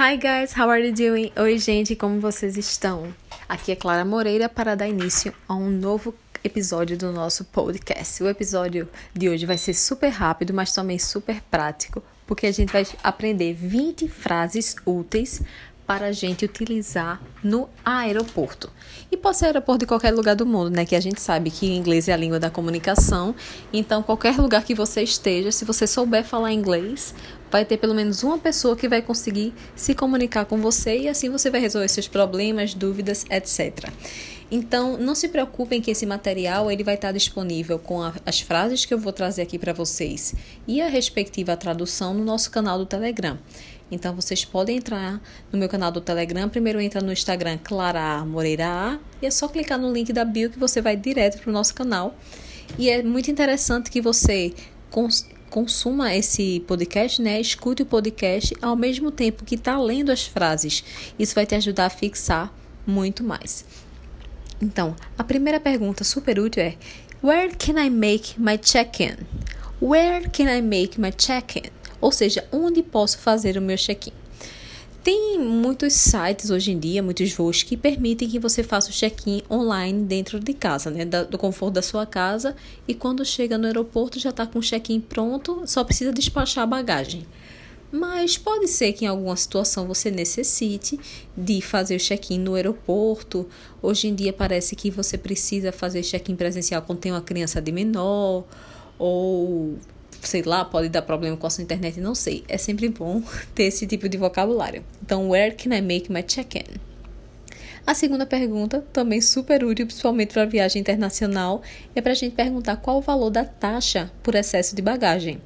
Hi guys, how are you doing? Oi gente, como vocês estão? Aqui é Clara Moreira para dar início a um novo episódio do nosso podcast. O episódio de hoje vai ser super rápido, mas também super prático, porque a gente vai aprender 20 frases úteis para a gente utilizar no aeroporto. E pode ser aeroporto de qualquer lugar do mundo, né? Que a gente sabe que inglês é a língua da comunicação. Então, qualquer lugar que você esteja, se você souber falar inglês, vai ter pelo menos uma pessoa que vai conseguir se comunicar com você e assim você vai resolver seus problemas, dúvidas, etc. Então, não se preocupem que esse material ele vai estar disponível com a, as frases que eu vou trazer aqui para vocês e a respectiva tradução no nosso canal do Telegram. Então vocês podem entrar no meu canal do Telegram. Primeiro entra no Instagram Clara Moreira e é só clicar no link da bio que você vai direto para o nosso canal. E é muito interessante que você cons consuma esse podcast, né? Escute o podcast ao mesmo tempo que está lendo as frases. Isso vai te ajudar a fixar muito mais. Então, a primeira pergunta super útil é: Where can I make my check-in? Where can I make my check-in? Ou seja, onde posso fazer o meu check-in. Tem muitos sites hoje em dia, muitos voos que permitem que você faça o check-in online dentro de casa, né? do conforto da sua casa. E quando chega no aeroporto já está com o check-in pronto, só precisa despachar a bagagem. Mas pode ser que em alguma situação você necessite de fazer o check-in no aeroporto. Hoje em dia parece que você precisa fazer check-in presencial quando tem uma criança de menor ou sei lá, pode dar problema com a sua internet, não sei. É sempre bom ter esse tipo de vocabulário. Então, where can I make my check-in? A segunda pergunta, também super útil, principalmente para viagem internacional, é para a gente perguntar qual o valor da taxa por excesso de bagagem.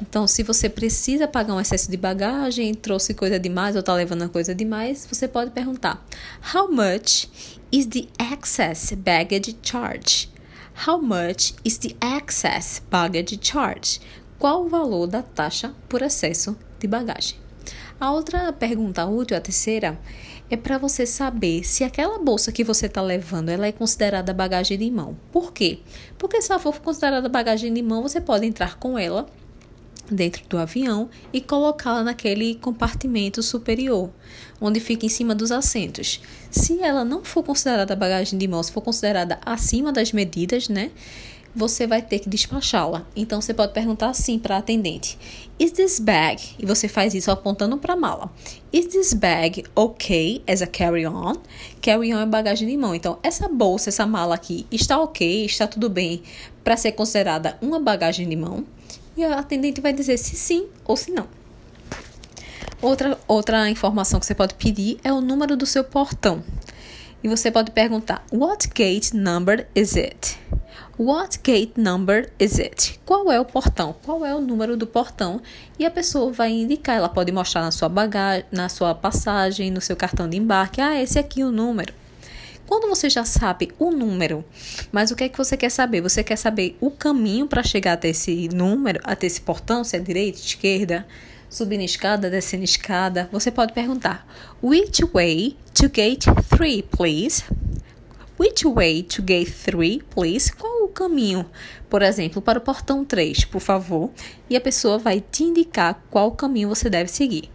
Então, se você precisa pagar um excesso de bagagem, trouxe coisa demais ou está levando coisa demais, você pode perguntar: How much is the excess baggage charge? How much is the excess baggage charge? Qual o valor da taxa por excesso de bagagem? A outra pergunta útil, a terceira, é para você saber se aquela bolsa que você está levando ela é considerada bagagem de mão. Por quê? Porque se ela for considerada bagagem de mão, você pode entrar com ela dentro do avião e colocá-la naquele compartimento superior, onde fica em cima dos assentos. Se ela não for considerada bagagem de mão, se for considerada acima das medidas, né? Você vai ter que despachá-la. Então você pode perguntar assim para a atendente: Is this bag? E você faz isso apontando para a mala. Is this bag okay as a carry-on? Carry-on é bagagem de mão. Então essa bolsa, essa mala aqui está ok, está tudo bem para ser considerada uma bagagem de mão e a atendente vai dizer se sim ou se não. Outra, outra informação que você pode pedir é o número do seu portão. E você pode perguntar: What gate number is it? What gate number is it? Qual é o portão? Qual é o número do portão? E a pessoa vai indicar, ela pode mostrar na sua bagagem, na sua passagem, no seu cartão de embarque, ah, esse aqui é o número. Quando você já sabe o número, mas o que é que você quer saber? Você quer saber o caminho para chegar até esse número, até esse portão, se é direita, esquerda, subindo escada, descendo escada? Você pode perguntar: Which way to gate 3, please? Which way to gate 3, please? Qual o caminho, por exemplo, para o portão 3, por favor? E a pessoa vai te indicar qual caminho você deve seguir.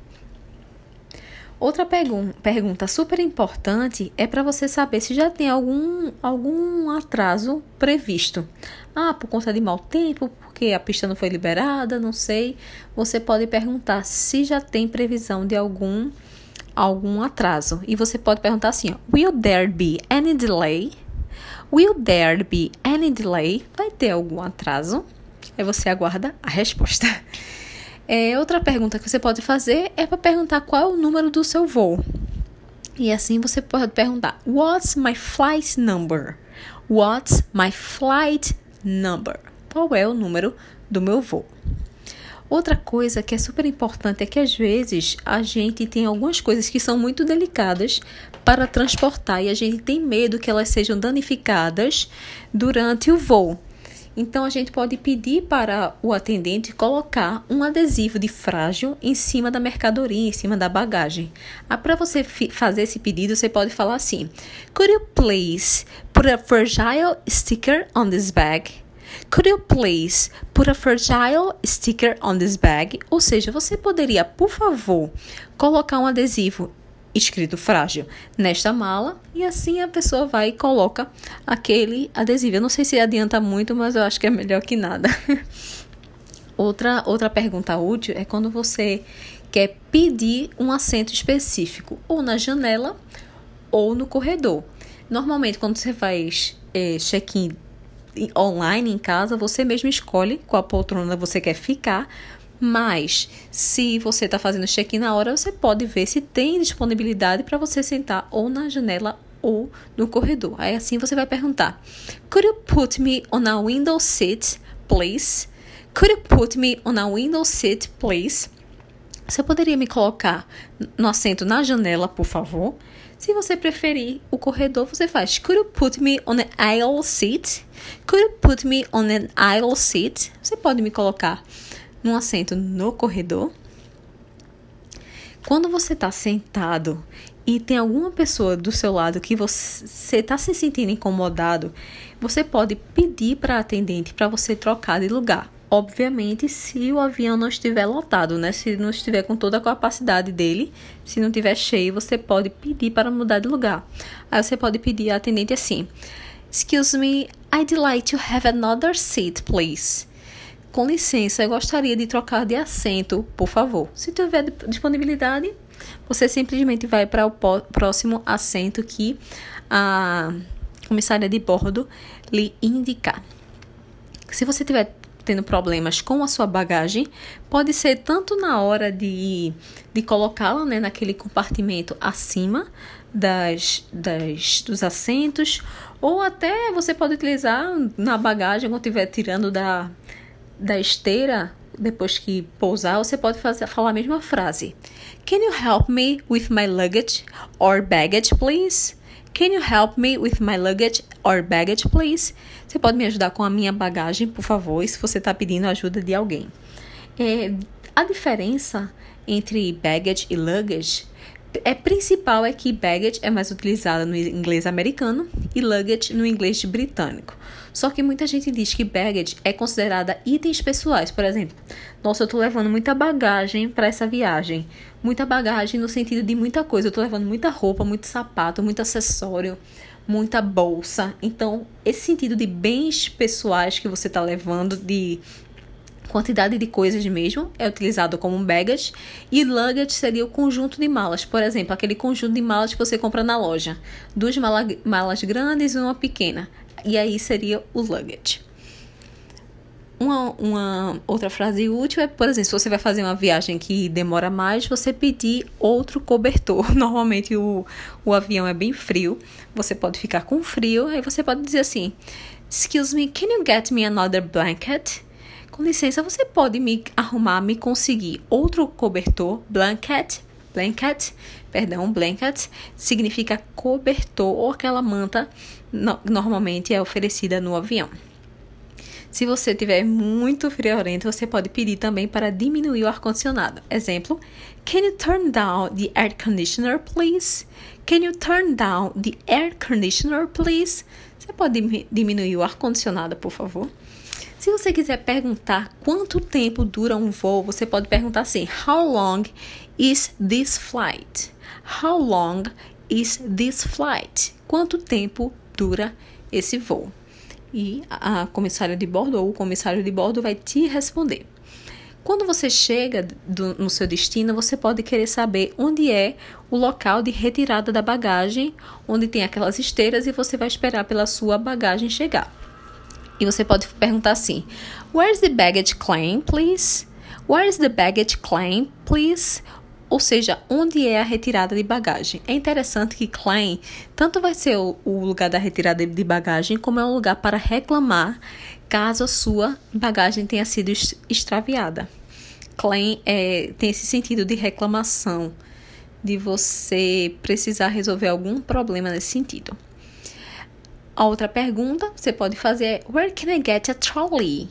Outra pergun pergunta super importante é para você saber se já tem algum, algum atraso previsto. Ah, por conta de mau tempo, porque a pista não foi liberada, não sei. Você pode perguntar se já tem previsão de algum algum atraso. E você pode perguntar assim: ó, Will there be any delay? Will there be any delay? Vai ter algum atraso? Aí você aguarda a resposta. É, outra pergunta que você pode fazer é para perguntar qual é o número do seu voo. E assim você pode perguntar: What's my flight number? What's my flight number? Qual é o número do meu voo? Outra coisa que é super importante é que às vezes a gente tem algumas coisas que são muito delicadas para transportar e a gente tem medo que elas sejam danificadas durante o voo. Então a gente pode pedir para o atendente colocar um adesivo de frágil em cima da mercadoria, em cima da bagagem. Ah, para você fazer esse pedido, você pode falar assim: Could you please put a fragile sticker on this bag? Could you please put a fragile sticker on this bag? Ou seja, você poderia, por favor, colocar um adesivo escrito frágil nesta mala e assim a pessoa vai e coloca aquele adesivo. Eu não sei se adianta muito, mas eu acho que é melhor que nada. outra outra pergunta útil é quando você quer pedir um assento específico ou na janela ou no corredor. Normalmente quando você faz é, check-in online em casa, você mesmo escolhe qual poltrona você quer ficar, mas se você está fazendo check-in na hora, você pode ver se tem disponibilidade para você sentar ou na janela ou no corredor. Aí assim você vai perguntar: Could you put me on a window seat, please? Could you put me on a window seat, please? Você poderia me colocar no assento na janela, por favor? Se você preferir o corredor, você faz Could you put me on an aisle seat? Could you put me on an aisle seat? Você pode me colocar num assento no corredor. Quando você está sentado e tem alguma pessoa do seu lado que você está se sentindo incomodado, você pode pedir para a atendente para você trocar de lugar. Obviamente, se o avião não estiver lotado, né? Se não estiver com toda a capacidade dele, se não estiver cheio, você pode pedir para mudar de lugar. Aí você pode pedir à atendente assim: Excuse me, I'd like to have another seat, please. Com licença, eu gostaria de trocar de assento, por favor. Se tiver disponibilidade, você simplesmente vai para o próximo assento que a comissária de bordo lhe indicar. Se você tiver tendo problemas com a sua bagagem, pode ser tanto na hora de, de colocá-la né, naquele compartimento acima das, das, dos assentos, ou até você pode utilizar na bagagem quando estiver tirando da, da esteira, depois que pousar, você pode fazer, falar a mesma frase. Can you help me with my luggage or baggage, please? Can you help me with my luggage or baggage, please? Você pode me ajudar com a minha bagagem, por favor, se você está pedindo ajuda de alguém. É, a diferença entre baggage e luggage é principal é que baggage é mais utilizada no inglês americano e luggage no inglês britânico. Só que muita gente diz que baggage é considerada itens pessoais. Por exemplo, nossa, eu tô levando muita bagagem para essa viagem. Muita bagagem no sentido de muita coisa. Eu tô levando muita roupa, muito sapato, muito acessório, muita bolsa. Então, esse sentido de bens pessoais que você tá levando, de quantidade de coisas mesmo é utilizado como baggage e luggage seria o conjunto de malas, por exemplo, aquele conjunto de malas que você compra na loja, duas malas grandes e uma pequena e aí seria o luggage. Uma, uma outra frase útil é, por exemplo, se você vai fazer uma viagem que demora mais, você pedir outro cobertor. Normalmente o, o avião é bem frio, você pode ficar com frio, aí você pode dizer assim: Excuse me, can you get me another blanket? Com licença, você pode me arrumar, me conseguir outro cobertor, blanket, blanket, perdão, blanket significa cobertor ou aquela manta no, normalmente é oferecida no avião. Se você tiver muito friorento, você pode pedir também para diminuir o ar-condicionado. Exemplo: Can you turn down the air conditioner, please? Can you turn down the air conditioner, please? Você pode diminuir o ar-condicionado, por favor? Se você quiser perguntar quanto tempo dura um voo, você pode perguntar assim: How long is this flight? How long is this flight? Quanto tempo dura esse voo? E a comissária de bordo ou o comissário de bordo vai te responder. Quando você chega do, no seu destino, você pode querer saber onde é o local de retirada da bagagem, onde tem aquelas esteiras e você vai esperar pela sua bagagem chegar. E você pode perguntar assim: Where's the baggage claim, please? Where's the baggage claim, please? ou seja, onde é a retirada de bagagem. É interessante que claim tanto vai ser o, lugar da retirada de bagagem, como é um lugar para reclamar caso a sua bagagem tenha sido extraviada. Claim é, tem esse sentido de reclamação, de você precisar resolver algum problema nesse sentido. A outra pergunta você pode fazer é: Where can I get a trolley?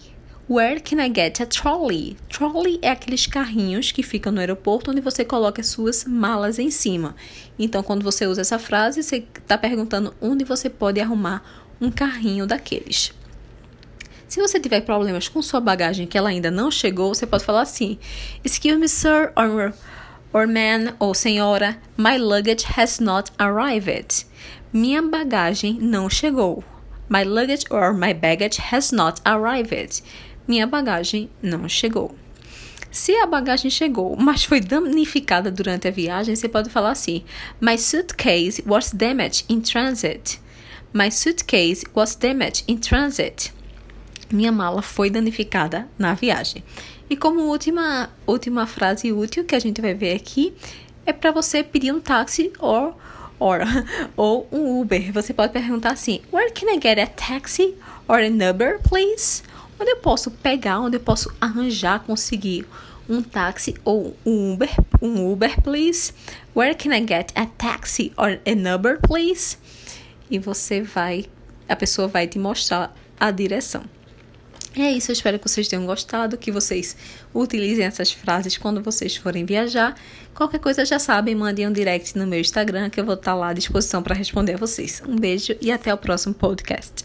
Where can I get a trolley? Trolley é aqueles carrinhos que ficam no aeroporto onde você coloca suas malas em cima. Então, quando você usa essa frase, você está perguntando onde você pode arrumar um carrinho daqueles. Se você tiver problemas com sua bagagem que ela ainda não chegou, você pode falar assim: Excuse me, sir, or, or man, ou senhora, my luggage has not arrived. Minha bagagem não chegou. My luggage or my baggage has not arrived. Minha bagagem não chegou. Se a bagagem chegou, mas foi danificada durante a viagem, você pode falar assim: My suitcase was damaged in transit. My suitcase was damaged in transit. Minha mala foi danificada na viagem. E como última, última frase útil que a gente vai ver aqui, é para você pedir um táxi ou, or, ou um Uber. Você pode perguntar assim: Where can I get a taxi or an Uber, please? Onde eu posso pegar, onde eu posso arranjar, conseguir um táxi ou um Uber, um Uber, please? Where can I get a taxi or an Uber, please? E você vai, a pessoa vai te mostrar a direção. É isso, eu espero que vocês tenham gostado, que vocês utilizem essas frases quando vocês forem viajar. Qualquer coisa já sabem, mandem um direct no meu Instagram que eu vou estar lá à disposição para responder a vocês. Um beijo e até o próximo podcast.